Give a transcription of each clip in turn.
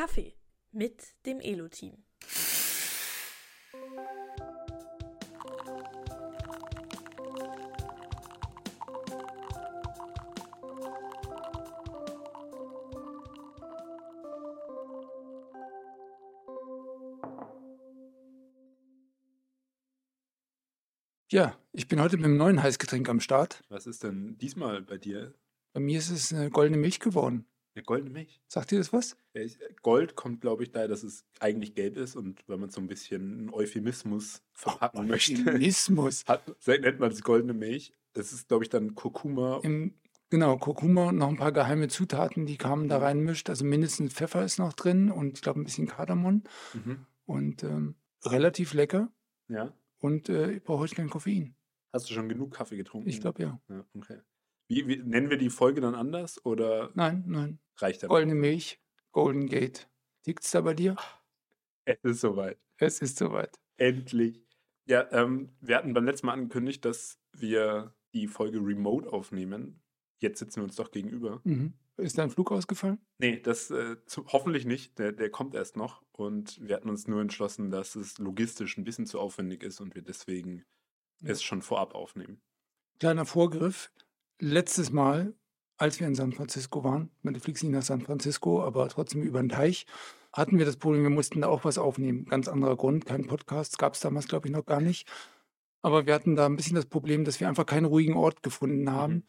Kaffee mit dem Elo-Team. Ja, ich bin heute mit einem neuen Heißgetränk am Start. Was ist denn diesmal bei dir? Bei mir ist es eine goldene Milch geworden. Eine goldene Milch. Sagt dir das was? Ja, ich- Gold kommt, glaube ich, daher, dass es eigentlich gelb ist und wenn man so ein bisschen einen Euphemismus verpacken möchte, Euphemismus. hat, nennt man es goldene Milch. Das ist, glaube ich, dann Kurkuma. Im, genau, Kurkuma und noch ein paar geheime Zutaten, die kamen Mhm. da reinmischt. Also mindestens Pfeffer ist noch drin und ich glaube ein bisschen Kardamom. Mhm. Und ähm, relativ lecker. Ja. Und äh, ich brauche heute kein Koffein. Hast du schon genug Kaffee getrunken? Ich glaube ja. Ja, okay. Wie, wie, nennen wir die Folge dann anders oder Nein, nein. reicht das? Goldene Milch, Golden Gate. Liegt's da bei dir? Es ist soweit. Es ist soweit. Endlich. Ja, ähm, wir hatten beim letzten Mal angekündigt, dass wir die Folge remote aufnehmen. Jetzt sitzen wir uns doch gegenüber. Mhm. Ist dein Flug ausgefallen? Nee, das äh, zu, hoffentlich nicht. Der, der kommt erst noch. Und wir hatten uns nur entschlossen, dass es logistisch ein bisschen zu aufwendig ist und wir deswegen Ja. es schon vorab aufnehmen. Kleiner Vorgriff. Letztes Mal, als wir in San Francisco waren, man fliegt nicht nach San Francisco, aber trotzdem über den Teich, hatten wir das Problem, wir mussten da auch was aufnehmen. Ganz anderer Grund, kein Podcast, gab es damals, glaube ich, noch gar nicht. Aber wir hatten da ein bisschen das Problem, dass wir einfach keinen ruhigen Ort gefunden haben. Mhm.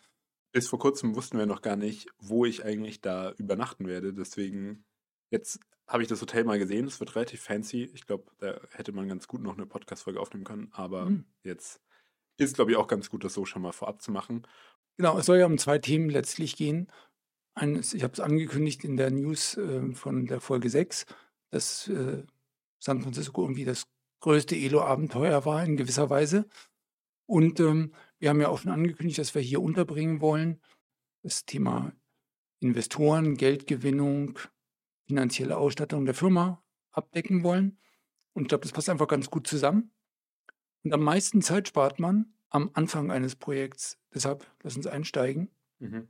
Bis vor kurzem wussten wir noch gar nicht, wo ich eigentlich da übernachten werde. Deswegen, jetzt habe ich das Hotel mal gesehen. Es wird relativ fancy. Ich glaube, da hätte man ganz gut noch eine Podcast-Folge aufnehmen können. Aber Mhm. jetzt ist, glaube ich, auch ganz gut, das so schon mal vorab zu machen. Genau, es soll ja um zwei Themen letztlich gehen. Eines, ich habe es angekündigt in der News äh, von der Folge 6, dass äh, San Francisco irgendwie das größte Elo-Abenteuer war in gewisser Weise. Und ähm, wir haben ja auch schon angekündigt, dass wir hier unterbringen wollen. Das Thema Investoren, Geldgewinnung, finanzielle Ausstattung der Firma abdecken wollen. Und ich glaube, das passt einfach ganz gut zusammen. Und am meisten Zeit spart man am Anfang eines Projekts. Deshalb lass uns einsteigen. Mhm.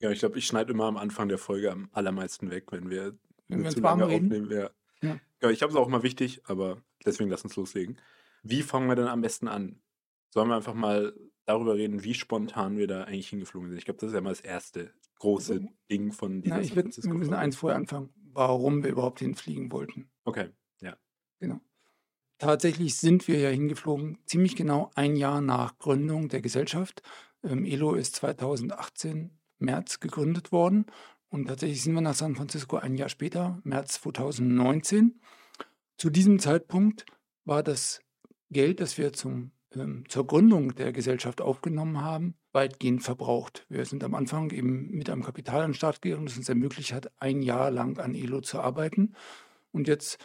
Ja, ich glaube, ich schneide immer am Anfang der Folge am allermeisten weg, wenn wir, Wenn wir uns zu warm lange aufnehmen. Ja. Ja. Ja, ich habe es auch mal wichtig, aber deswegen lass uns loslegen. Wie fangen wir denn am besten an? Sollen wir einfach mal darüber reden, wie spontan wir da eigentlich hingeflogen sind? Ich glaube, das ist ja mal das erste große Also, Ding von dieser Na, ich San würd, wir müssen eins vorher anfangen, warum wir überhaupt hinfliegen wollten. Okay, ja. Genau. Tatsächlich sind wir ja hingeflogen, ziemlich genau ein Jahr nach Gründung der Gesellschaft. Ähm, ELO ist 2018 März gegründet worden und tatsächlich sind wir nach San Francisco ein Jahr später, März 2019. Zu diesem Zeitpunkt war das Geld, das wir zum, ähm, zur Gründung der Gesellschaft aufgenommen haben, weitgehend verbraucht. Wir sind am Anfang eben mit einem Kapital an Start gegangen, das uns ermöglicht hat, ein Jahr lang an ELO zu arbeiten. Und jetzt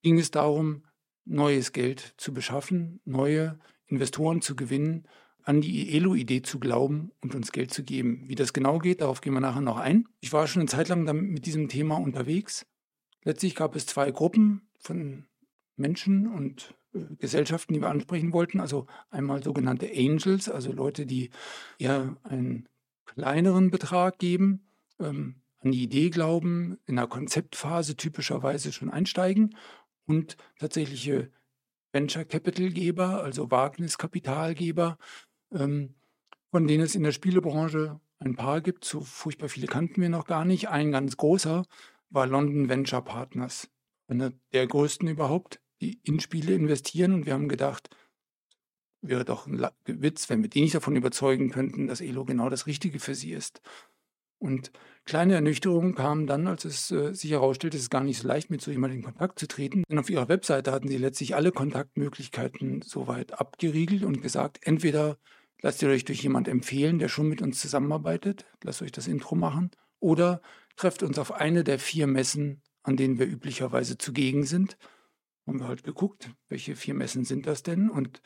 ging es darum, neues Geld zu beschaffen, neue Investoren zu gewinnen, an die Elo-Idee zu glauben und uns Geld zu geben. Wie das genau geht, darauf gehen wir nachher noch ein. Ich war schon eine Zeit lang mit diesem Thema unterwegs. Letztlich gab es zwei Gruppen von Menschen und äh, Gesellschaften, die wir ansprechen wollten. Also einmal sogenannte Angels, also Leute, die eher einen kleineren Betrag geben, ähm, an die Idee glauben, in der Konzeptphase typischerweise schon einsteigen und tatsächliche Venture Capital Geber, also Wagniskapitalgeber, ähm, von denen es in der Spielebranche ein paar gibt. So furchtbar viele kannten wir noch gar nicht. Ein ganz großer war London Venture Partners, einer der größten überhaupt, die in Spiele investieren. Und wir haben gedacht, wäre doch ein Witz, wenn wir die nicht davon überzeugen könnten, dass Elo genau das Richtige für sie ist. Und kleine Ernüchterungen kamen dann, als es äh, sich herausstellte, es ist gar nicht so leicht, mit so jemandem in Kontakt zu treten. Denn auf ihrer Webseite hatten sie letztlich alle Kontaktmöglichkeiten soweit abgeriegelt und gesagt, entweder lasst ihr euch durch jemand empfehlen, der schon mit uns zusammenarbeitet, lasst euch das Intro machen, oder trefft uns auf eine der vier Messen, an denen wir üblicherweise zugegen sind. Haben wir halt geguckt, welche vier Messen sind das denn? Und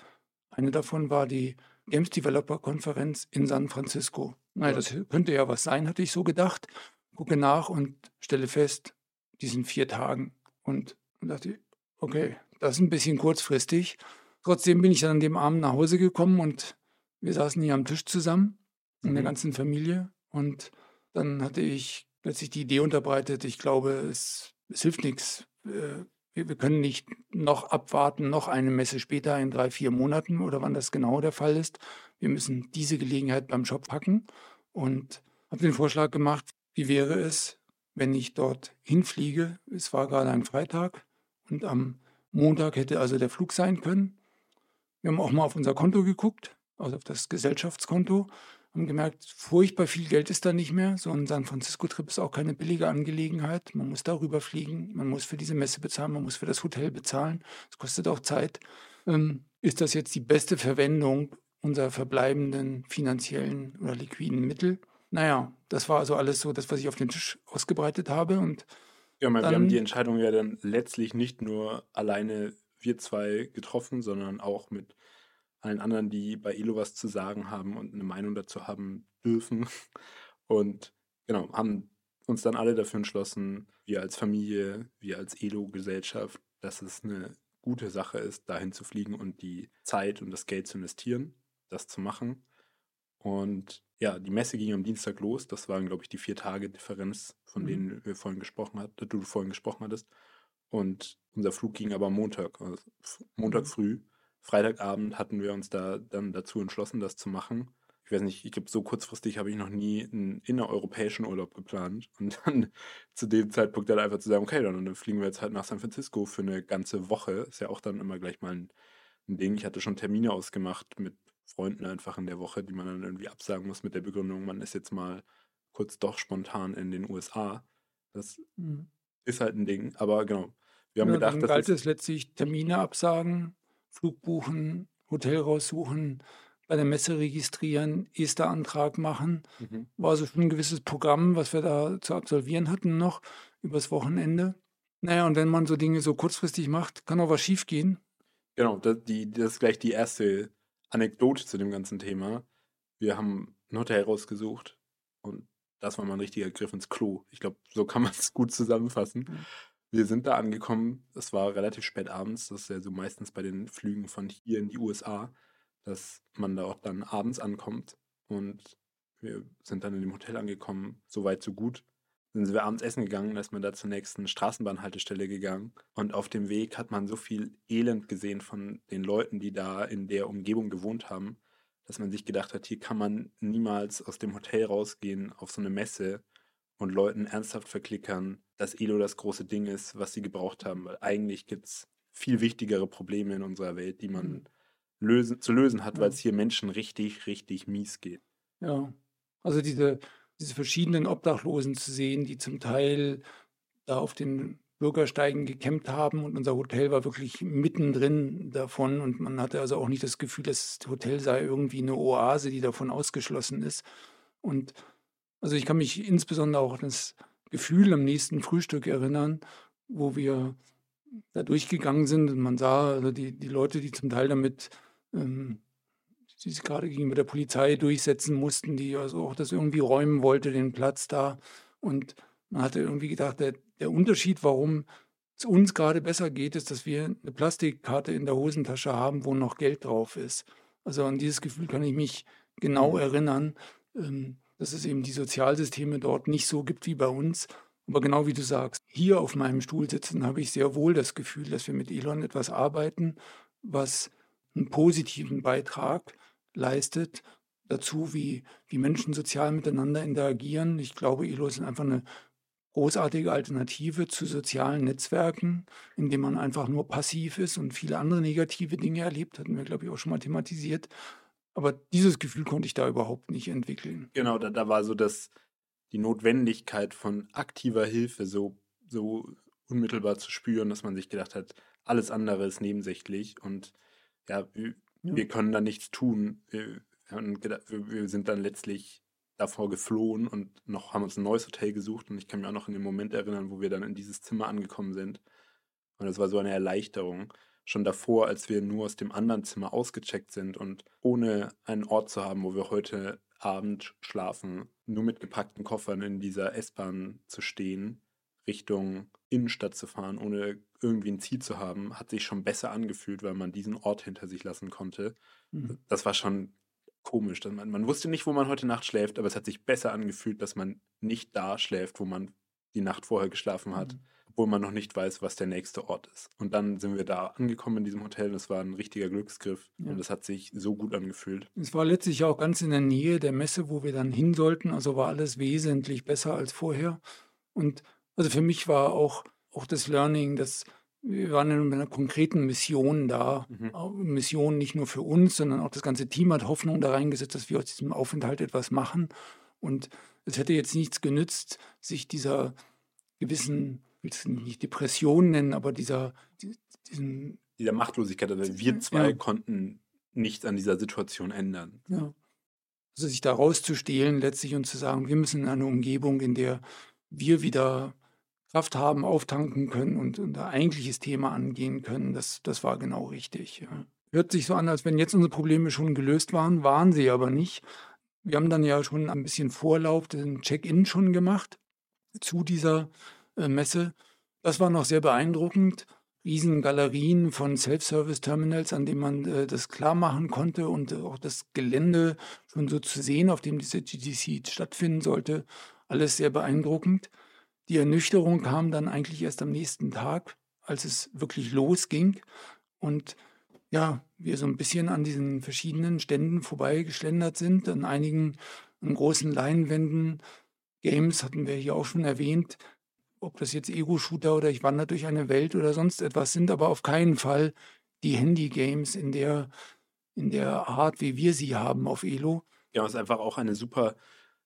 eine davon war die Games Developer Konferenz in San Francisco. Naja, das könnte ja was sein, hatte ich so gedacht. Gucke nach und stelle fest, diesen vier Tagen. Und dachte, okay, das ist ein bisschen kurzfristig. Trotzdem bin ich dann an dem Abend nach Hause gekommen und wir saßen hier am Tisch zusammen, in der Mhm. ganzen Familie. Und dann hatte ich plötzlich die Idee unterbreitet, ich glaube, es es hilft nichts. Äh, wir, wir können nicht noch abwarten, noch eine Messe später in drei, vier Monaten oder wann das genau der Fall ist. Wir müssen diese Gelegenheit beim Shop packen und habe den Vorschlag gemacht, wie wäre es, wenn ich dort hinfliege. Es war gerade ein Freitag und am Montag hätte also der Flug sein können. Wir haben auch mal auf unser Konto geguckt, also auf das Gesellschaftskonto, haben gemerkt, furchtbar viel Geld ist da nicht mehr. So ein San Francisco-Trip ist auch keine billige Angelegenheit. Man muss darüber fliegen, man muss für diese Messe bezahlen, man muss für das Hotel bezahlen. Es kostet auch Zeit. Ähm, ist das jetzt die beste Verwendung unserer verbleibenden finanziellen oder liquiden Mittel? Naja, das war also alles so das, was ich auf den Tisch ausgebreitet habe. Und ja, wir haben die Entscheidung ja dann letztlich nicht nur alleine wir zwei getroffen, sondern auch mit allen anderen, die bei Elo was zu sagen haben und eine Meinung dazu haben dürfen. Und genau, haben uns dann alle dafür entschlossen, wir als Familie, wir als Elo-Gesellschaft, dass es eine gute Sache ist, dahin zu fliegen und die Zeit und das Geld zu investieren, das zu machen. Und ja, die Messe ging am Dienstag los. Das waren, glaube ich, die vier Tage Differenz, von mhm. denen wir vorhin gesprochen hat, du vorhin gesprochen hattest. Und unser Flug ging aber Montag, also Montag mhm. früh. Freitagabend hatten wir uns da dann dazu entschlossen, das zu machen. Ich weiß nicht, ich glaube, so kurzfristig habe ich noch nie einen innereuropäischen Urlaub geplant. Und dann zu dem Zeitpunkt dann einfach zu sagen, okay, dann fliegen wir jetzt halt nach San Francisco für eine ganze Woche. Ist ja auch dann immer gleich mal ein, ein Ding. Ich hatte schon Termine ausgemacht mit Freunden einfach in der Woche, die man dann irgendwie absagen muss mit der Begründung, man ist jetzt mal kurz doch spontan in den USA. Das mhm. ist halt ein Ding. Aber genau, wir haben ja, gedacht, dann galt es letztlich Termine absagen, Flug buchen, Hotel raussuchen, bei der Messe registrieren, Ester-Antrag machen. Mhm. War also schon ein gewisses Programm, was wir da zu absolvieren hatten noch übers Wochenende. Naja, und wenn man so Dinge so kurzfristig macht, kann auch was schiefgehen. Genau, das, die, das ist gleich die erste Anekdote zu dem ganzen Thema. Wir haben ein Hotel rausgesucht und das war mal ein richtiger Griff ins Klo. Ich glaube, so kann man es gut zusammenfassen. Wir sind da angekommen, es war relativ spät abends, das ist ja so meistens bei den Flügen von hier in die USA, dass man da auch dann abends ankommt. Und wir sind dann in dem Hotel angekommen, so weit, so gut. Dann sind wir abends essen gegangen, da ist man da zur nächsten Straßenbahnhaltestelle gegangen. Und auf dem Weg hat man so viel Elend gesehen von den Leuten, die da in der Umgebung gewohnt haben, dass man sich gedacht hat, hier kann man niemals aus dem Hotel rausgehen auf so eine Messe und Leuten ernsthaft verklickern, dass Elo das große Ding ist, was sie gebraucht haben. Weil eigentlich gibt es viel wichtigere Probleme in unserer Welt, die man mhm. lösen, zu lösen hat, ja. weil es hier Menschen richtig, richtig mies geht. Ja, also diese, diese verschiedenen Obdachlosen zu sehen, die zum Teil da auf den Bürgersteigen gekämpft haben und unser Hotel war wirklich mittendrin davon und man hatte also auch nicht das Gefühl, das Hotel sei irgendwie eine Oase, die davon ausgeschlossen ist. Und also ich kann mich insbesondere auch an das Gefühl am nächsten Frühstück erinnern, wo wir da durchgegangen sind und man sah also die, die Leute, die zum Teil damit, ähm, die sich gerade gegenüber der Polizei durchsetzen mussten, die also auch das irgendwie räumen wollte, den Platz da. Und man hatte irgendwie gedacht, der, der Unterschied, warum es uns gerade besser geht, ist, dass wir eine Plastikkarte in der Hosentasche haben, wo noch Geld drauf ist. Also an dieses Gefühl kann ich mich genau mhm. erinnern. Ähm, dass es eben die Sozialsysteme dort nicht so gibt wie bei uns. Aber genau wie du sagst, hier auf meinem Stuhl sitzen, habe ich sehr wohl das Gefühl, dass wir mit Elon etwas arbeiten, was einen positiven Beitrag leistet dazu, wie, wie Menschen sozial miteinander interagieren. Ich glaube, Elo ist einfach eine großartige Alternative zu sozialen Netzwerken, in denen man einfach nur passiv ist und viele andere negative Dinge erlebt, hatten wir, glaube ich, auch schon mal thematisiert. Aber dieses Gefühl konnte ich da überhaupt nicht entwickeln. Genau, da, da war so das, die Notwendigkeit von aktiver Hilfe so, so unmittelbar zu spüren, dass man sich gedacht hat, alles andere ist nebensächlich und ja, wir, ja. wir können da nichts tun. Wir, gedacht, wir, sind dann letztlich davor geflohen und noch haben uns ein neues Hotel gesucht und ich kann mich auch noch in den Moment erinnern, wo wir dann in dieses Zimmer angekommen sind. Und es war so eine Erleichterung schon davor, als wir nur aus dem anderen Zimmer ausgecheckt sind und ohne einen Ort zu haben, wo wir heute Abend schlafen, nur mit gepackten Koffern in dieser S-Bahn zu stehen, Richtung Innenstadt zu fahren, ohne irgendwie ein Ziel zu haben, hat sich schon besser angefühlt, weil man diesen Ort hinter sich lassen konnte. Mhm. Das war schon komisch. Man, man wusste nicht, wo man heute Nacht schläft, aber es hat sich besser angefühlt, dass man nicht da schläft, wo man die Nacht vorher geschlafen hat. Mhm obwohl man noch nicht weiß, was der nächste Ort ist. Und dann sind wir da angekommen in diesem Hotel. Das war ein richtiger Glücksgriff Ja. und es hat sich so gut angefühlt. Es war letztlich auch ganz in der Nähe der Messe, wo wir dann hin sollten. Also war alles wesentlich besser als vorher. Und also für mich war auch, auch das Learning, dass wir waren mit einer konkreten Mission da. Mhm. Mission nicht nur für uns, sondern auch das ganze Team hat Hoffnung da reingesetzt, dass wir aus diesem Aufenthalt etwas machen. Und es hätte jetzt nichts genützt, sich dieser gewissen, will es nicht Depression nennen, aber dieser, die- diesen Dieser Machtlosigkeit, also wir zwei Ja. konnten nichts an dieser Situation ändern. Ja. Also sich da rauszustehlen letztlich und zu sagen, wir müssen in eine Umgebung, in der wir wieder Kraft haben, auftanken können und unser eigentliches Thema angehen können, das, das war genau richtig. Ja. Hört sich so an, als wenn jetzt unsere Probleme schon gelöst waren, waren sie aber nicht. Wir haben dann ja schon ein bisschen Vorlauf, den Check-in schon gemacht zu dieser Messe. Das war noch sehr beeindruckend. Riesen Galerien von Self-Service-Terminals, an denen man äh, das klar machen konnte und äh, auch das Gelände schon so zu sehen, auf dem diese GDC stattfinden sollte. Alles sehr beeindruckend. Die Ernüchterung kam dann eigentlich erst am nächsten Tag, als es wirklich losging und ja, wir so ein bisschen an diesen verschiedenen Ständen vorbeigeschlendert sind, an einigen an großen Leinwänden. Games hatten wir hier auch schon erwähnt, ob das jetzt Ego-Shooter oder ich wandere durch eine Welt oder sonst etwas sind, aber auf keinen Fall die Handy-Games in der, in der Art, wie wir sie haben auf Elo. Ja, es ist einfach auch eine super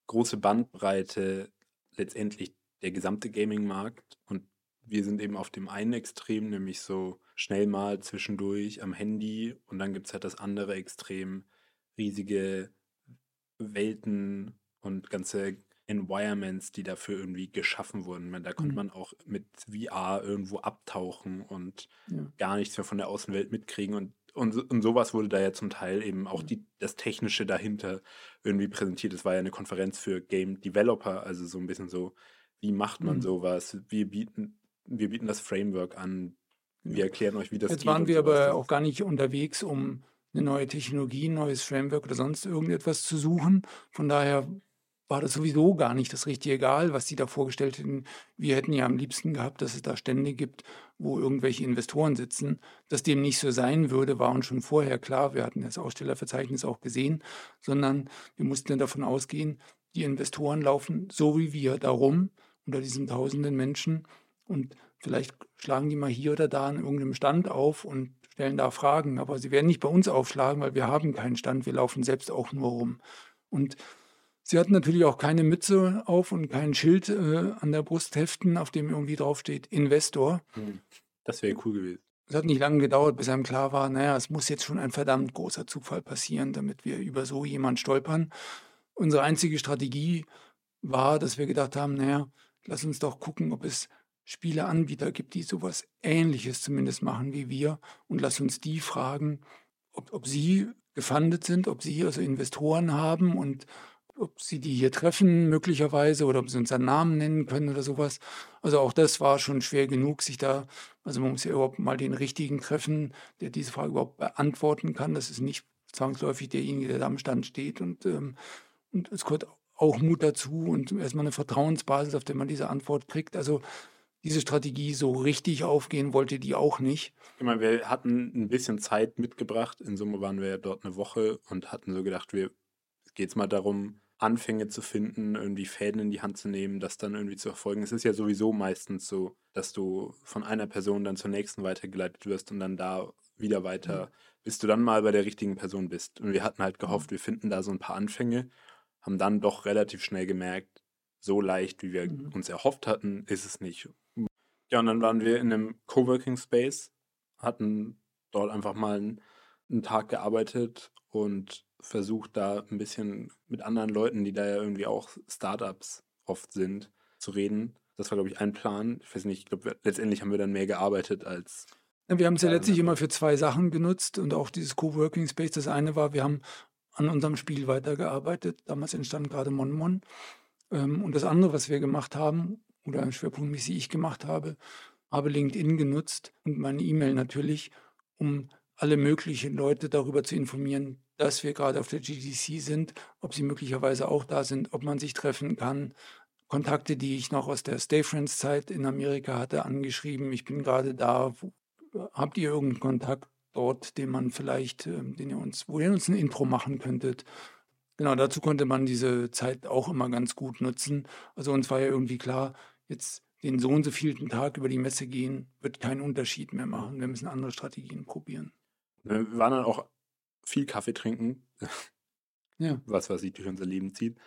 große Bandbreite letztendlich der gesamte Gaming-Markt. Und wir sind eben auf dem einen Extrem, nämlich so schnell mal zwischendurch am Handy. Und dann gibt es halt das andere Extrem, riesige Welten und ganze Environments, die dafür irgendwie geschaffen wurden. Da konnte Mhm. man auch mit VR irgendwo abtauchen und Ja. gar nichts mehr von der Außenwelt mitkriegen. Und, und, und sowas wurde da ja zum Teil eben auch die, das Technische dahinter irgendwie präsentiert. Es war ja eine Konferenz für Game Developer, also so ein bisschen so, wie macht man Mhm. sowas? Wir bieten, wir bieten das Framework an, wir erklären euch, wie das Jetzt geht. waren und wir aber auch gar nicht unterwegs, um eine neue Technologie, ein neues Framework oder sonst irgendetwas zu suchen. Von daher war das sowieso gar nicht das richtige egal, was die da vorgestellt hätten. Wir hätten ja am liebsten gehabt, dass es da Stände gibt, wo irgendwelche Investoren sitzen. Dass dem nicht so sein würde, war uns schon vorher klar. Wir hatten das Ausstellerverzeichnis auch gesehen, sondern wir mussten dann davon ausgehen, die Investoren laufen so wie wir darum unter diesen tausenden Menschen und vielleicht schlagen die mal hier oder da an irgendeinem Stand auf und stellen da Fragen, aber sie werden nicht bei uns aufschlagen, weil wir haben keinen Stand, wir laufen selbst auch nur rum. Und sie hatten natürlich auch keine Mütze auf und kein Schild äh, an der Brust heften, auf dem irgendwie draufsteht Investor. Hm. Das wäre cool gewesen. Es hat nicht lange gedauert, bis einem klar war, naja, es muss jetzt schon ein verdammt großer Zufall passieren, damit wir über so jemand stolpern. Unsere einzige Strategie war, dass wir gedacht haben, naja, lass uns doch gucken, ob es Spieleanbieter gibt, die sowas Ähnliches zumindest machen wie wir und lass uns die fragen, ob, ob sie gefundet sind, ob sie also Investoren haben und ob sie die hier treffen möglicherweise oder ob sie uns einen Namen nennen können oder sowas. Also auch das war schon schwer genug, sich da, also man muss ja überhaupt mal den richtigen treffen, der diese Frage überhaupt beantworten kann. Das ist nicht zwangsläufig derjenige, der da am Stand steht und, ähm, und es gehört auch Mut dazu und erstmal eine Vertrauensbasis, auf der man diese Antwort kriegt. Also diese Strategie so richtig aufgehen wollte die auch nicht. Ich meine, wir hatten ein bisschen Zeit mitgebracht. In Summe waren wir ja dort eine Woche und hatten so gedacht, wir es geht jetzt mal darum, Anfänge zu finden, irgendwie Fäden in die Hand zu nehmen, das dann irgendwie zu erfolgen. Es ist ja sowieso meistens so, dass du von einer Person dann zur nächsten weitergeleitet wirst und dann da wieder weiter, bis du dann mal bei der richtigen Person bist. Und wir hatten halt gehofft, wir finden da so ein paar Anfänge, haben dann doch relativ schnell gemerkt, so leicht, wie wir Mhm. uns erhofft hatten, ist es nicht. Ja, und dann waren wir in einem Coworking Space, hatten dort einfach mal einen, einen Tag gearbeitet und versucht da ein bisschen mit anderen Leuten, die da ja irgendwie auch Startups oft sind, zu reden. Das war, glaube ich, ein Plan. Ich weiß nicht, ich glaube, letztendlich haben wir dann mehr gearbeitet als. Ja, Wir haben es ja letztlich immer für zwei Sachen genutzt und auch dieses Coworking Space. Das eine war, wir haben an unserem Spiel weitergearbeitet. Damals entstand gerade Mon Mon. Ähm, Und das andere, was wir gemacht haben, oder schwerpunktmäßig ich gemacht habe, habe LinkedIn genutzt und meine E-Mail natürlich, um alle möglichen Leute darüber zu informieren, dass wir gerade auf der GDC sind, ob sie möglicherweise auch da sind, ob man sich treffen kann, Kontakte, die ich noch aus der Stay Friends Zeit in Amerika hatte, angeschrieben. Ich bin gerade da. Habt ihr irgendeinen Kontakt dort, den man vielleicht, ähm, den ihr uns, wo ihr uns ein Intro machen könntet? Genau, dazu konnte man diese Zeit auch immer ganz gut nutzen. Also uns war ja irgendwie klar, jetzt den so und so vielten Tag über die Messe gehen, wird keinen Unterschied mehr machen. Wir müssen andere Strategien probieren. Wir waren dann auch viel Kaffee trinken, Ja. was, was sich durch unser Leben zieht.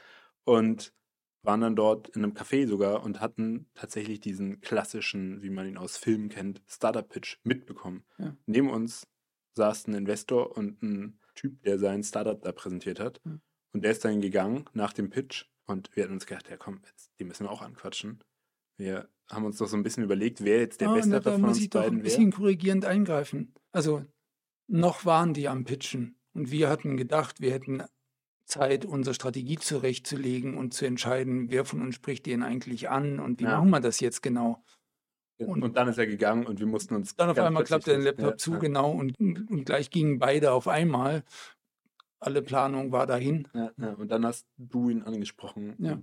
Und waren dann dort in einem Café sogar und hatten tatsächlich diesen klassischen, wie man ihn aus Filmen kennt, Startup-Pitch mitbekommen. Ja. Neben uns saß ein Investor und ein Typ, der sein Startup da präsentiert hat. Ja. Und der ist dann gegangen nach dem Pitch und wir hatten uns gedacht, ja komm, jetzt, den müssen wir auch anquatschen. Wir haben uns doch so ein bisschen überlegt, wer jetzt der Ah, Beste na, da von muss uns ich doch ein beiden bisschen wäre. korrigierend eingreifen. Also noch waren die am Pitchen und wir hatten gedacht, wir hätten Zeit, unsere Strategie zurechtzulegen und zu entscheiden, wer von uns spricht den eigentlich an und wie Ja. machen wir das jetzt genau. Und, Und- dann ist er gegangen und wir mussten uns. Dann auf einmal klappte der Laptop ja, zu, ja. genau, und, und gleich gingen beide auf einmal. Alle Planung war dahin. Ja. Und dann hast du ihn angesprochen. Ja.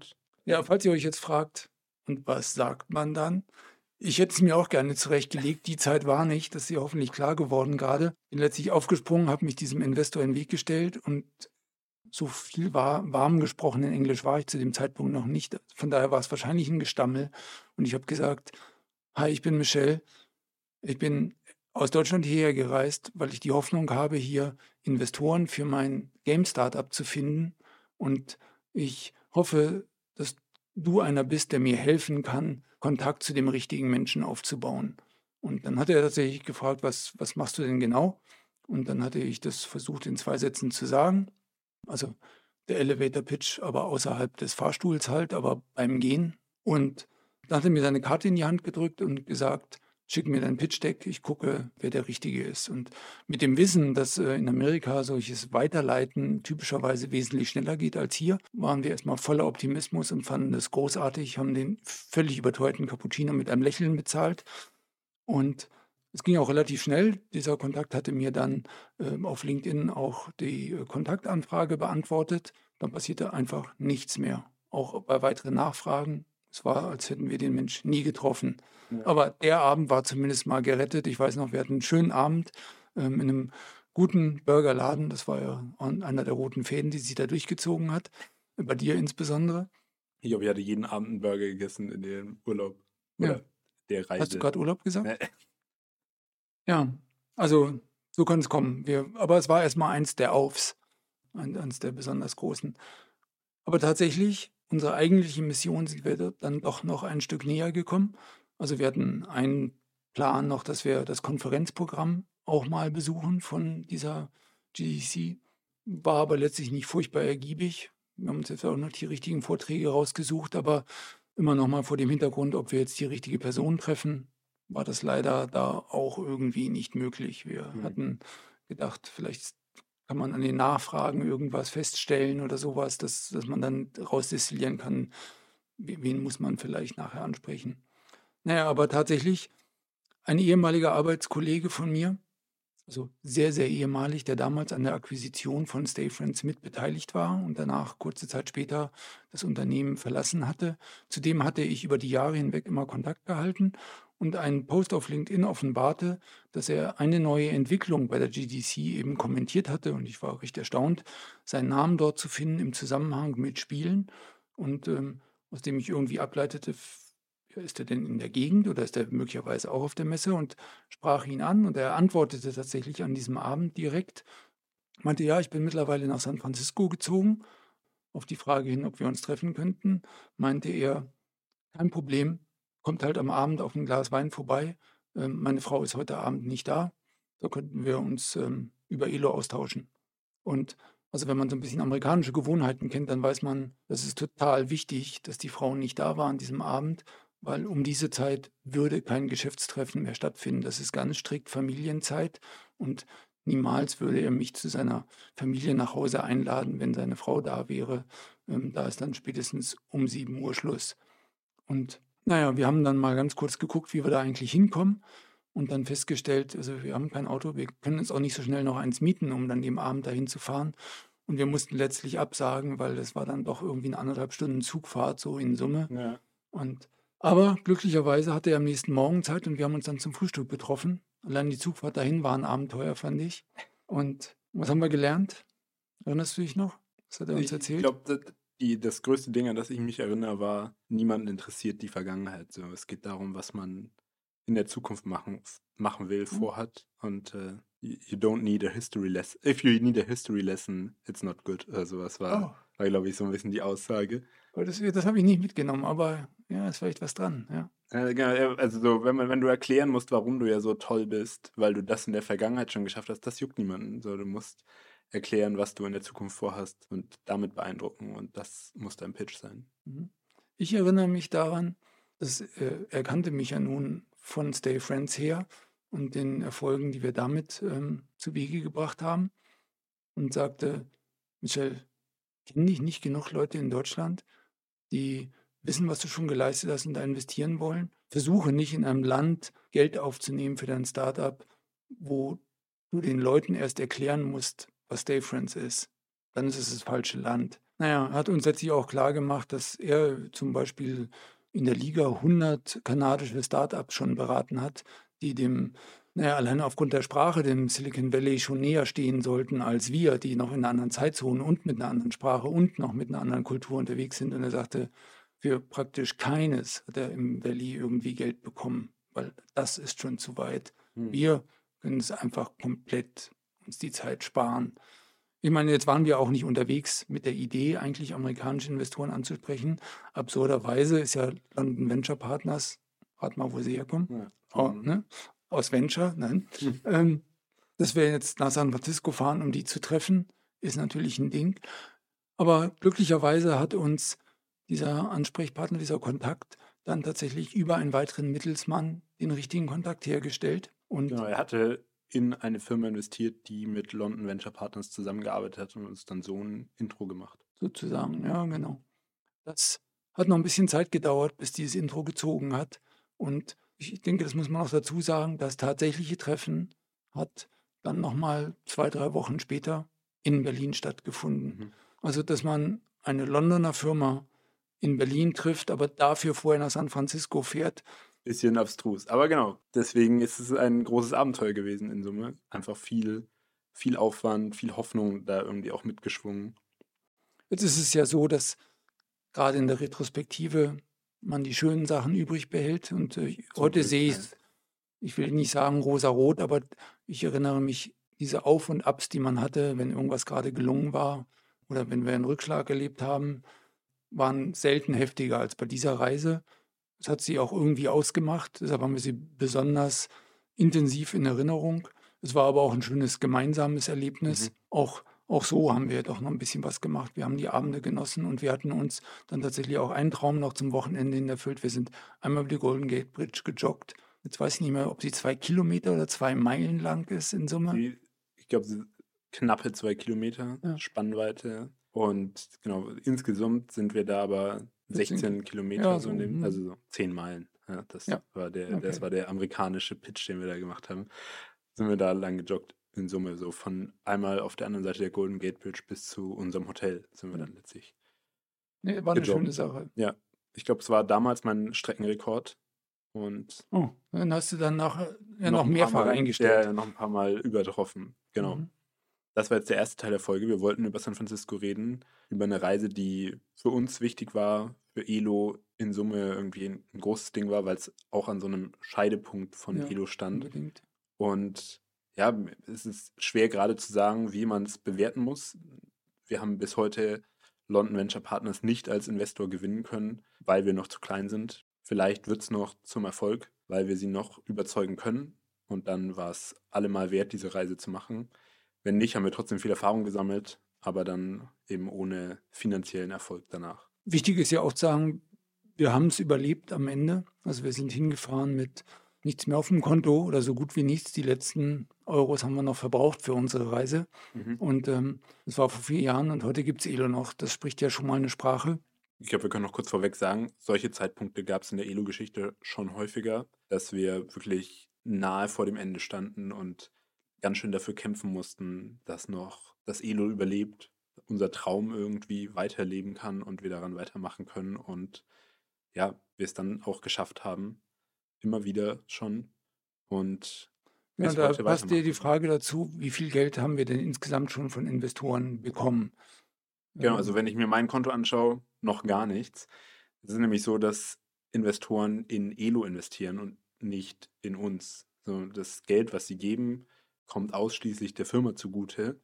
Ja, falls ihr euch jetzt fragt, und was sagt man dann? Ich hätte es mir auch gerne zurechtgelegt. Die Zeit war nicht. Das ist ja hoffentlich klar geworden gerade. Bin letztlich aufgesprungen, habe mich diesem Investor in den Weg gestellt und so viel war, warm gesprochen in Englisch war ich zu dem Zeitpunkt noch nicht. Von daher war es wahrscheinlich ein Gestammel. Und ich habe gesagt, hi, ich bin Michelle. Ich bin aus Deutschland hierher gereist, weil ich die Hoffnung habe, hier Investoren für mein Game-Startup zu finden. Und ich hoffe, du einer bist, der mir helfen kann, Kontakt zu dem richtigen Menschen aufzubauen. Und dann hat er tatsächlich gefragt, was, was machst du denn genau? Und dann hatte ich das versucht in zwei Sätzen zu sagen. Also der Elevator Pitch, aber außerhalb des Fahrstuhls halt, aber beim Gehen. Und dann hat er mir seine Karte in die Hand gedrückt und gesagt, schick mir dein Pitch-Deck, ich gucke, wer der Richtige ist. Und mit dem Wissen, dass äh, in Amerika solches Weiterleiten typischerweise wesentlich schneller geht als hier, waren wir erstmal voller Optimismus und fanden das großartig, haben den völlig überteuerten Cappuccino mit einem Lächeln bezahlt. Und es ging auch relativ schnell. Dieser Kontakt hatte mir dann ähm, auf LinkedIn auch die äh, Kontaktanfrage beantwortet. Dann passierte einfach nichts mehr. Auch bei weiteren Nachfragen. Es war, als hätten wir den Mensch nie getroffen. Ja. Aber der Abend war zumindest mal gerettet. Ich weiß noch, wir hatten einen schönen Abend ähm, in einem guten Burgerladen. Das war ja einer der roten Fäden, die sich da durchgezogen hat. Bei dir insbesondere. ich glaube, ich hatte jeden Abend einen Burger gegessen in dem Urlaub. Ja. Oder der Reise. Hast du gerade Urlaub gesagt? Ja, also so kann es kommen. Wir, aber es war erstmal eins der Aufs, ein- eins der besonders großen. Aber tatsächlich, unsere eigentliche Mission sind wir dann doch noch ein Stück näher gekommen. Also wir hatten einen Plan noch, dass wir das Konferenzprogramm auch mal besuchen von dieser GDC. War aber letztlich nicht furchtbar ergiebig. Wir haben uns jetzt auch noch die richtigen Vorträge rausgesucht, aber immer noch mal vor dem Hintergrund, ob wir jetzt die richtige Person treffen, war das leider da auch irgendwie nicht möglich. Wir Mhm. hatten gedacht, vielleicht kann man an den Nachfragen irgendwas feststellen oder sowas, dass, dass man dann rausdestillieren kann, we- wen muss man vielleicht nachher ansprechen. Naja, aber tatsächlich ein ehemaliger Arbeitskollege von mir, also sehr, sehr ehemalig, der damals an der Akquisition von Stay Friends mit beteiligt war und danach kurze Zeit später das Unternehmen verlassen hatte. Zudem hatte ich über die Jahre hinweg immer Kontakt gehalten und ein Post auf LinkedIn offenbarte, dass er eine neue Entwicklung bei der GDC eben kommentiert hatte. Und ich war recht erstaunt, seinen Namen dort zu finden im Zusammenhang mit Spielen. Und ähm, aus dem ich irgendwie ableitete, ist er denn in der Gegend oder ist er möglicherweise auch auf der Messe? Und sprach ihn an und er antwortete tatsächlich an diesem Abend direkt, meinte, ja, ich bin mittlerweile nach San Francisco gezogen. Auf die Frage hin, ob wir uns treffen könnten, meinte er, kein Problem, kommt halt am Abend auf ein Glas Wein vorbei. Ähm, meine Frau ist heute Abend nicht da. Da könnten wir uns ähm, über Elo austauschen. Und also wenn man so ein bisschen amerikanische Gewohnheiten kennt, dann weiß man, das ist total wichtig, dass die Frau nicht da war an diesem Abend, weil um diese Zeit würde kein Geschäftstreffen mehr stattfinden. Das ist ganz strikt Familienzeit und niemals würde er mich zu seiner Familie nach Hause einladen, wenn seine Frau da wäre. Ähm, da ist dann spätestens um 7 Uhr Schluss. Und naja, wir haben dann mal ganz kurz geguckt, wie wir da eigentlich hinkommen und dann festgestellt, also wir haben kein Auto, wir können uns auch nicht so schnell noch eins mieten, um dann dem Abend dahin zu fahren. Und wir mussten letztlich absagen, weil das war dann doch irgendwie eine anderthalb Stunden Zugfahrt, so in Summe. Ja. Und, aber glücklicherweise hatte er am nächsten Morgen Zeit und wir haben uns dann zum Frühstück betroffen. Allein die Zugfahrt dahin war ein Abenteuer, fand ich. Und was haben wir gelernt? Erinnerst du dich noch? Was hat er uns Ich erzählt? glaube, das, die- das größte Ding, an das ich mich erinnere, war, niemanden interessiert die Vergangenheit. So, es geht darum, was man in der Zukunft machen, machen will, vorhat. Und äh, you don't need a history lesson. If you need a history lesson, it's not good. Oder sowas war, Oh. war glaube ich, so ein bisschen die Aussage. Aber das das habe ich nicht mitgenommen, aber ja, ist vielleicht was dran. Genau, ja, also so, wenn, man, wenn du erklären musst, warum du ja so toll bist, weil du das in der Vergangenheit schon geschafft hast, das juckt niemanden. So, du musst erklären, was du in der Zukunft vorhast und damit beeindrucken. Und das muss dein Pitch sein. Mhm. Ich erinnere mich daran, dass äh, er kannte mich ja nun von Stay Friends her und den Erfolgen, die wir damit ähm, zu Wege gebracht haben und sagte, Michel, kennen dich nicht genug Leute in Deutschland, die wissen, was du schon geleistet hast und da investieren wollen? Versuche nicht in einem Land Geld aufzunehmen für dein Startup, wo du den Leuten erst erklären musst, was Stay Friends ist. Dann ist es das falsche Land. Naja, hat uns letztlich auch klar gemacht, dass er zum Beispiel in der Liga 100 kanadische Startups schon beraten hat, die dem, naja, alleine aufgrund der Sprache dem Silicon Valley schon näher stehen sollten als wir, die noch in einer anderen Zeitzone und mit einer anderen Sprache und noch mit einer anderen Kultur unterwegs sind. Und er sagte, für praktisch keines hat er im Valley irgendwie Geld bekommen, weil das ist schon zu weit. Hm. Wir können es einfach komplett uns die Zeit sparen. Ich meine, jetzt waren wir auch nicht unterwegs mit der Idee, eigentlich amerikanische Investoren anzusprechen. Absurderweise ist ja London Venture Partners, rat mal, wo sie herkommen, Ja. oh, Mhm. ne? aus Venture, nein. Hm. Ähm, dass wir jetzt nach San Francisco fahren, um die zu treffen, ist natürlich ein Ding. Aber glücklicherweise hat uns dieser Ansprechpartner, dieser Kontakt, dann tatsächlich über einen weiteren Mittelsmann den richtigen Kontakt hergestellt. Und Genau, er hatte in eine Firma investiert, die mit London Venture Partners zusammengearbeitet hat und uns dann so ein Intro gemacht. sozusagen, ja, genau. Das hat noch ein bisschen Zeit gedauert, bis dieses Intro gezogen hat. Und ich denke, das muss man auch dazu sagen, das tatsächliche Treffen hat dann nochmal zwei, drei Wochen später in Berlin stattgefunden. Mhm. Also, dass man eine Londoner Firma in Berlin trifft, aber dafür vorher nach San Francisco fährt, Bisschen abstrus. Aber genau, deswegen ist es ein großes Abenteuer gewesen in Summe. Einfach viel, viel Aufwand, viel Hoffnung da irgendwie auch mitgeschwungen. Jetzt ist es ja so, dass gerade in der Retrospektive man die schönen Sachen übrig behält. Und äh, heute sehe ich ich will nicht sagen rosa-rot, aber ich erinnere mich, diese Auf- und Abs, die man hatte, wenn irgendwas gerade gelungen war oder wenn wir einen Rückschlag erlebt haben, waren selten heftiger als bei dieser Reise. Es hat sie auch irgendwie ausgemacht, deshalb haben wir sie besonders intensiv in Erinnerung. Es war aber auch ein schönes gemeinsames Erlebnis. Mhm. Auch, auch so haben wir doch noch ein bisschen was gemacht. Wir haben die Abende genossen und wir hatten uns dann tatsächlich auch einen Traum noch zum Wochenende hin erfüllt. Wir sind einmal über die Golden Gate Bridge gejoggt. Jetzt weiß ich nicht mehr, ob sie zwei Kilometer oder zwei Meilen lang ist in Summe. Die, ich glaube, sie- knappe zwei Kilometer Ja. Spannweite. Und genau, insgesamt sind wir da aber 14 16 Kilometer, Ja, so in dem, hm. also so 10 Meilen. Ja, das, Ja, war der, okay. das war der amerikanische Pitch, den wir da gemacht haben. Sind wir da lang gejoggt in Summe, so von einmal auf der anderen Seite der Golden Gate Bridge bis zu unserem Hotel sind wir dann letztlich. Nee, war eine gejoggt. schöne Sache. Ich glaube, es war damals mein Streckenrekord. Und Oh, dann hast du dann nach, ja, noch noch mehrfach eingestellt. Ja, noch ein paar Mal übertroffen. Genau. Mhm. Das war jetzt der erste Teil der Folge. Wir wollten über San Francisco reden, über eine Reise, die für uns wichtig war, für Elo in Summe irgendwie ein, ein großes Ding war, weil es auch an so einem Scheidepunkt von Ja, Elo stand. Unbedingt. Und ja, es ist schwer gerade zu sagen, wie man es bewerten muss. Wir haben bis heute London Venture Partners nicht als Investor gewinnen können, weil wir noch zu klein sind. Vielleicht wird es noch zum Erfolg, weil wir sie noch überzeugen können. Und dann war es allemal wert, diese Reise zu machen. Wenn nicht, haben wir trotzdem viel Erfahrung gesammelt, aber dann eben ohne finanziellen Erfolg danach. Wichtig ist ja auch zu sagen, wir haben es überlebt am Ende. Also wir sind hingefahren mit nichts mehr auf dem Konto oder so gut wie nichts. Die letzten Euros haben wir noch verbraucht für unsere Reise. Und ähm, das war vor vier Jahren und heute gibt es Elo noch. Das spricht ja schon mal eine Sprache. Ich glaube, wir können noch kurz vorweg sagen, solche Zeitpunkte gab es in der Elo-Geschichte schon häufiger, dass wir wirklich nahe vor dem Ende standen und ganz schön dafür kämpfen mussten, dass noch das Elo überlebt. unser Traum irgendwie weiterleben kann und wir daran weitermachen können und ja, wir es dann auch geschafft haben, immer wieder schon und Ja, da passt dir die. Frage dazu, wie viel Geld haben wir denn insgesamt schon von Investoren bekommen? Genau, also Ähm, wenn ich mir mein Konto anschaue, noch gar nichts. Es ist nämlich so, dass Investoren in Elo investieren und nicht in uns. So, das Geld, was sie geben, kommt ausschließlich der Firma zugute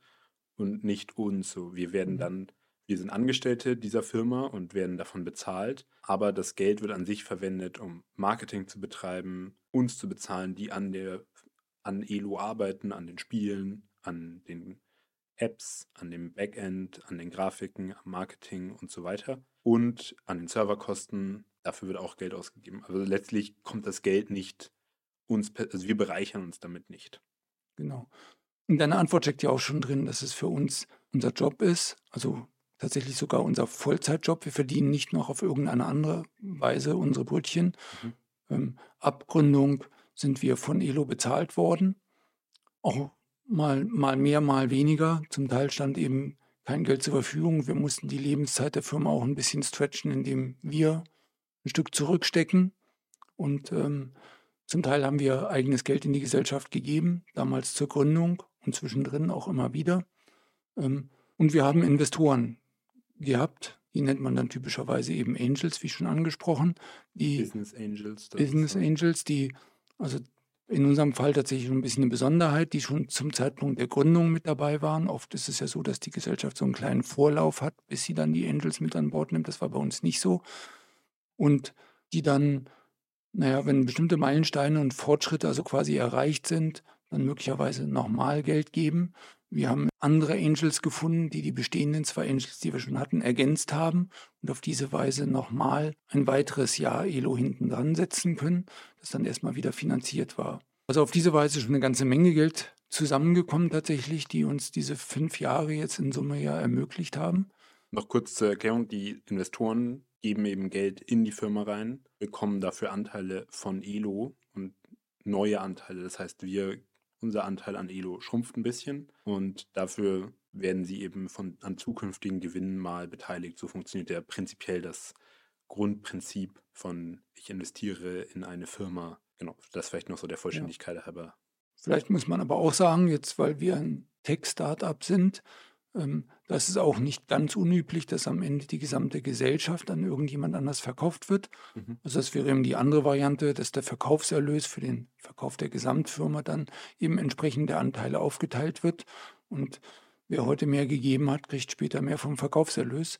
und nicht uns. So, wir werden Mhm. dann, wir sind Angestellte dieser Firma und werden davon bezahlt, aber das Geld wird an sich verwendet, um Marketing zu betreiben, uns zu bezahlen, die an der an Elo arbeiten, an den Spielen, an den Apps, an dem Backend, an den Grafiken, am Marketing und so weiter und an den Serverkosten. Dafür wird auch Geld ausgegeben. Also letztlich kommt das Geld nicht uns, also wir bereichern uns damit nicht. Genau. In deiner Antwort steckt ja auch schon drin, dass es für uns unser Job ist, also tatsächlich sogar unser Vollzeitjob. Wir verdienen nicht noch auf irgendeine andere Weise unsere Brötchen. Mhm. Ähm, ab Gründung sind wir von Elo bezahlt worden. Auch mal, mal mehr, mal weniger. Zum Teil stand eben kein Geld zur Verfügung. Wir mussten die Lebenszeit der Firma auch ein bisschen stretchen, indem wir ein Stück zurückstecken. Und ähm, zum Teil haben wir eigenes Geld in die Gesellschaft gegeben, damals zur Gründung und zwischendrin auch immer wieder. Ähm, und wir haben Investoren gehabt, die nennt man dann typischerweise eben Angels, wie schon angesprochen, die Business Angels. Business. Angels, die, also in unserem Fall tatsächlich schon ein bisschen eine Besonderheit, die schon zum Zeitpunkt der Gründung mit dabei waren. Oft ist es ja so, dass die Gesellschaft so einen kleinen Vorlauf hat, bis sie dann die Angels mit an Bord nimmt. Das war bei uns nicht so. Und die dann, naja, wenn bestimmte Meilensteine und Fortschritte also quasi erreicht sind, dann möglicherweise nochmal Geld geben. Wir haben andere Angels gefunden, die die bestehenden zwei Angels, die wir schon hatten, ergänzt haben und auf diese Weise nochmal ein weiteres Jahr Elo hinten dran setzen können, das dann erstmal wieder finanziert war. Also auf diese Weise schon eine ganze Menge Geld zusammengekommen tatsächlich, die uns diese fünf Jahre jetzt in Summe ja ermöglicht haben. Noch kurz zur Erklärung, die Investoren geben eben Geld in die Firma rein, bekommen dafür Anteile von Elo und neue Anteile. Das heißt, wir, unser Anteil an Elo schrumpft ein bisschen und dafür werden sie eben von, an zukünftigen Gewinnen mal beteiligt. So funktioniert ja prinzipiell das Grundprinzip von ich investiere in eine Firma. Genau, das vielleicht noch so der Vollständigkeit halber. Vielleicht muss man aber auch sagen, jetzt weil wir ein Tech-Startup sind, ähm, das ist auch nicht ganz unüblich, dass am Ende die gesamte Gesellschaft an irgendjemand anders verkauft wird. Mhm. Also das wäre eben die andere Variante, dass der Verkaufserlös für den Verkauf der Gesamtfirma dann eben entsprechend der Anteile aufgeteilt wird. Und wer heute mehr gegeben hat, kriegt später mehr vom Verkaufserlös.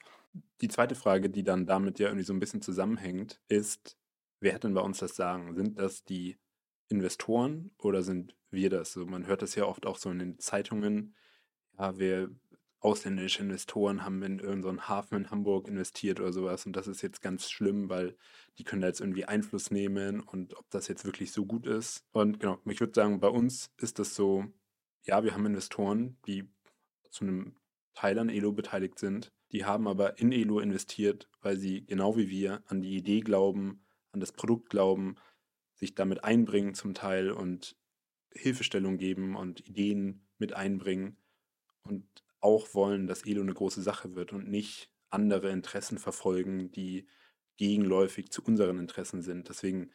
Die zweite Frage, die dann damit ja irgendwie so ein bisschen zusammenhängt, ist, wer hat denn bei uns das Sagen? Sind das die Investoren oder sind wir das? So, man hört das ja oft auch so in den Zeitungen. Ja, wir ausländische Investoren haben in irgendeinen Hafen in Hamburg investiert oder sowas und das ist jetzt ganz schlimm, weil die können da jetzt irgendwie Einfluss nehmen und ob das jetzt wirklich so gut ist. Und genau, ich würde sagen, bei uns ist das so, ja, wir haben Investoren, die zu einem Teil an Elo beteiligt sind. Die haben aber in Elo investiert, weil sie genau wie wir an die Idee glauben, an das Produkt glauben, sich damit einbringen zum Teil und Hilfestellung geben und Ideen mit einbringen und auch wollen, dass Elo eine große Sache wird und nicht andere Interessen verfolgen, die gegenläufig zu unseren Interessen sind. Deswegen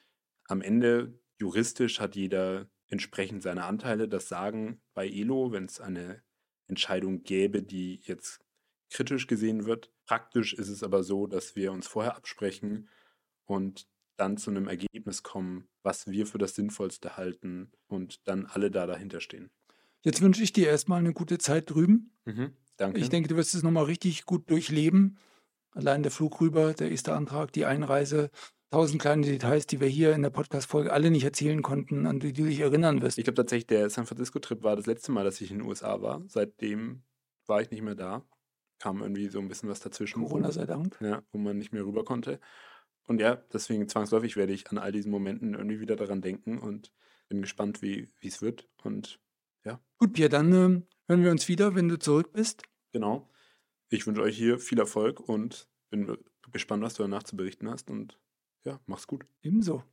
am Ende juristisch hat jeder entsprechend seine Anteile. Das Sagen bei Elo, wenn es eine Entscheidung gäbe, die jetzt kritisch gesehen wird. Praktisch ist es aber so, dass wir uns vorher absprechen und dann zu einem Ergebnis kommen, was wir für das Sinnvollste halten und dann alle da dahinter stehen. Jetzt wünsche ich dir erstmal eine gute Zeit drüben. Danke. Ich denke, du wirst es nochmal richtig gut durchleben. Allein der Flug rüber, der erste Antrag, die Einreise, tausend kleine Details, die wir hier in der Podcast-Folge alle nicht erzählen konnten, an die du dich erinnern wirst. Ich glaube tatsächlich, der San Francisco-Trip war das letzte Mal, dass ich in den USA war. Seitdem war ich nicht mehr da. Kam irgendwie so ein bisschen was dazwischen. Corona sei Dank. Ja, wo man nicht mehr rüber konnte. Und ja, deswegen zwangsläufig werde ich an all diesen Momenten irgendwie wieder daran denken und bin gespannt, wie wie es wird. Und Gut, Pierre, dann ähm, hören wir uns wieder, wenn du zurück bist. genau, ich wünsche euch hier viel Erfolg und bin gespannt, was du danach zu berichten hast. Und ja, mach's gut. Ebenso.